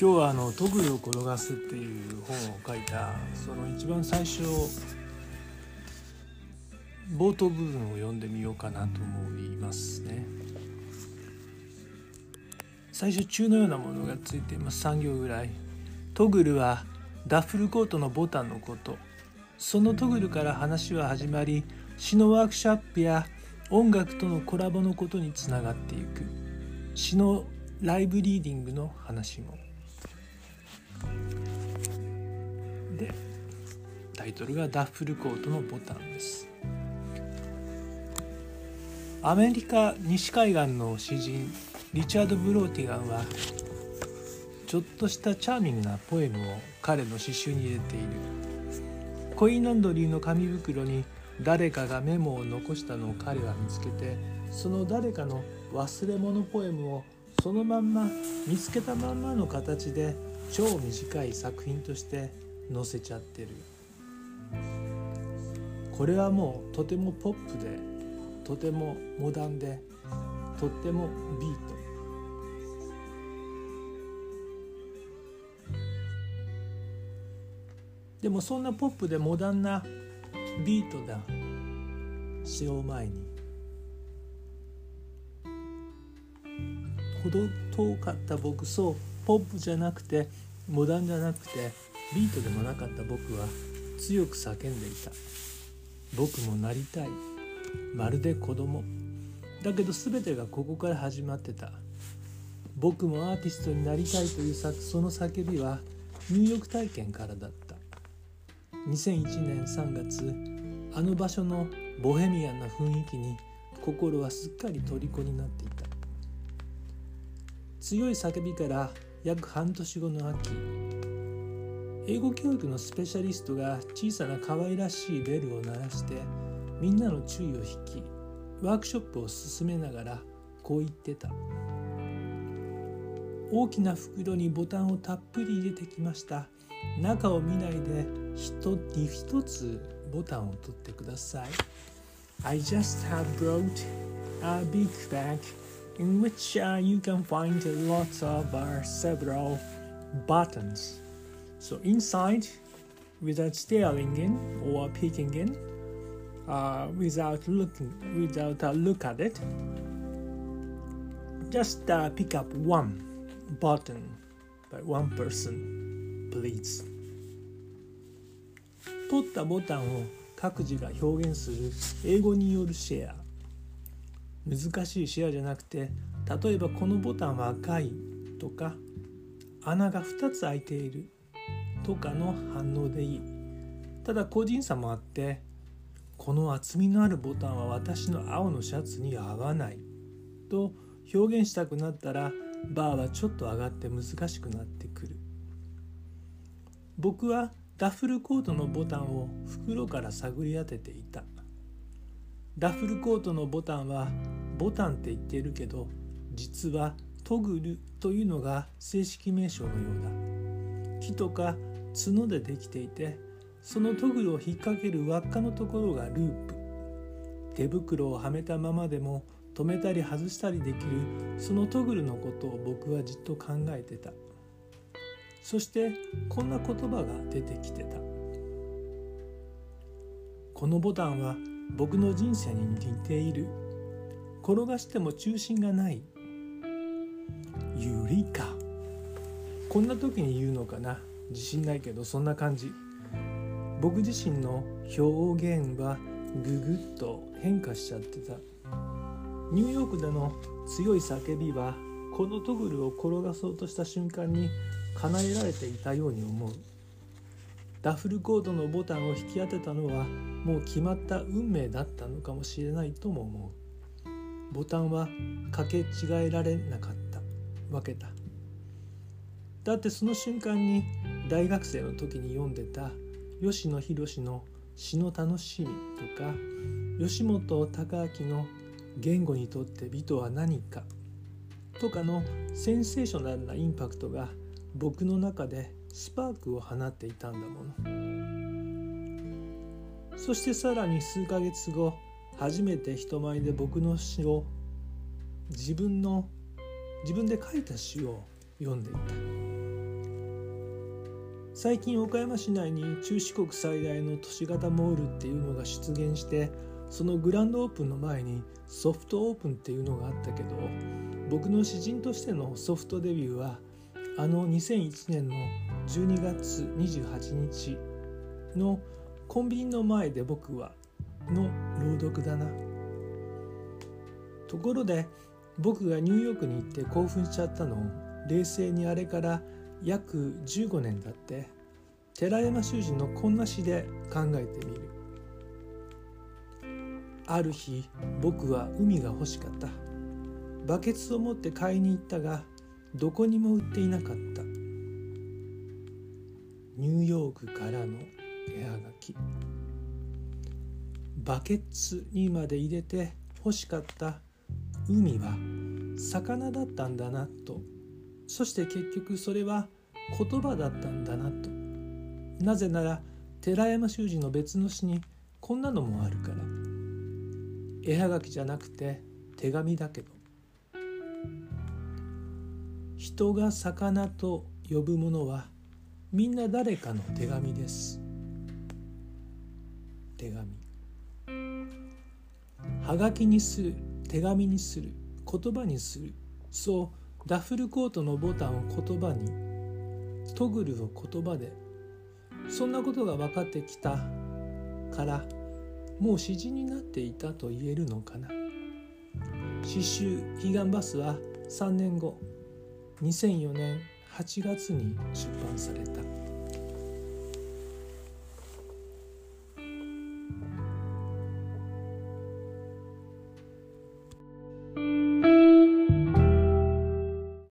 今日はあの「トグルを転がす」っていう本を書いた。その一番最初冒頭部分を読んでみようかなと思いますね。最初中のようなものがついています。3行ぐらい。トグルはダッフルコートのボタンのこと。そのトグルから話は始まり詩のワークショップや音楽とのコラボのことにつながっていく。詩のライブリーディングの話も。でタイトルがダッフルコートのボタンです。アメリカ西海岸の詩人リチャード・ブローティガンはちょっとしたチャーミングなポエムを彼の詩集に入れている。コインランドリーの紙袋に誰かがメモを残したのを彼は見つけてその誰かの忘れ物ポエムをそのまんま見つけたまんまの形で超短い作品として載せちゃってる。これはもうとてもポップでとてもモダンでとってもビート。でもそんなポップでモダンなビートな詩を前に。ほど遠かった僕そうポップじゃなくてモダンじゃなくてビートでもなかった僕は強く叫んでいた。僕もなりたい。まるで子供。だけど全てがここから始まってた。僕もアーティストになりたいというその叫びは入浴体験からだった。2001年3月あの場所のボヘミアンな雰囲気に心はすっかり虜になっていた。強い叫びから約半年後の秋英語教育のスペシャリストが小さな可愛らしいベルを鳴らしてみんなの注意を引きワークショップを進めながらこう言ってた。大きな袋にボタンをたっぷり入れてきました。中を見ないで一つ一つボタンを取ってください。I just have brought a big bag in which uh, you can find lots of uh, several buttons. So inside without staring in or peeking in uh, without looking without a look at it just uh, pick up one button by one person please 取ったボタンを各自が表現する英語によるシェア難しいシェアじゃなくて例えばこのボタンは赤いとか穴が2つ開いているとかの反応でいい。ただ個人差もあってこの厚みのあるボタンは私の青のシャツに合わない。と表現したくなったらバーはちょっと上がって難しくなってくる。僕はダッフルコートのボタンを袋から探り当てていた。ダッフルコートのボタンはボタンって言ってるけど実はトグルというのが正式名称のようだ。木とか角でできていてそのトグルを引っ掛ける輪っかのところがループ。手袋をはめたままでも止めたり外したりできるそのトグルのことを僕はじっと考えてた。そしてこんな言葉が出てきてた。このボタンは僕の人生に似ている。転がしても中心がない。ユリカこんな時に言うのかな。自信ないけどそんな感じ。僕自身の表現はググッと変化しちゃってた。ニューヨークでの強い叫びはこのトグルを転がそうとした瞬間に叶えられていたように思う。ダッフルコードのボタンを引き当てたのはもう決まった運命だったのかもしれないとも思う。ボタンはかけ違えられなかった。わけだだってその瞬間に大学生の時に読んでた吉野博の「詩の楽しみ」とか吉本隆明の「言語にとって美とは何か」とかのセンセーショナルなインパクトが僕の中でスパークを放っていたんだもの。そしてさらに数ヶ月後初めて人前で僕の詩を自分の自分で書いた詩を読んでいた。最近岡山市内に中四国最大の都市型モールっていうのが出現してそのグランドオープンの前にソフトオープンっていうのがあったけど僕の詩人としてのソフトデビューはあの2001年の12月28日のコンビニの前で僕はの朗読だな。ところで僕がニューヨークに行って興奮しちゃったのを冷静にあれから約15年だって寺山修司のこんな詩で考えてみる。ある日僕は海が欲しかった。バケツを持って買いに行ったがどこにも売っていなかった。ニューヨークからの絵はがき。バケツにまで入れて欲しかった海は魚だったんだなとそして結局それは言葉だったんだなと。なぜなら寺山修司の別の詩にこんなのもあるから。絵はがきじゃなくて手紙だけど。人が魚と呼ぶものはみんな誰かの手紙です。手紙。はがきにする手紙にする言葉にする。そうダッフルコートのボタンを言葉にトグルを言葉でそんなことが分かってきたからもう詩人になっていたと言えるのかな詩集「彼岸バス」は3年後2004年8月に出版された。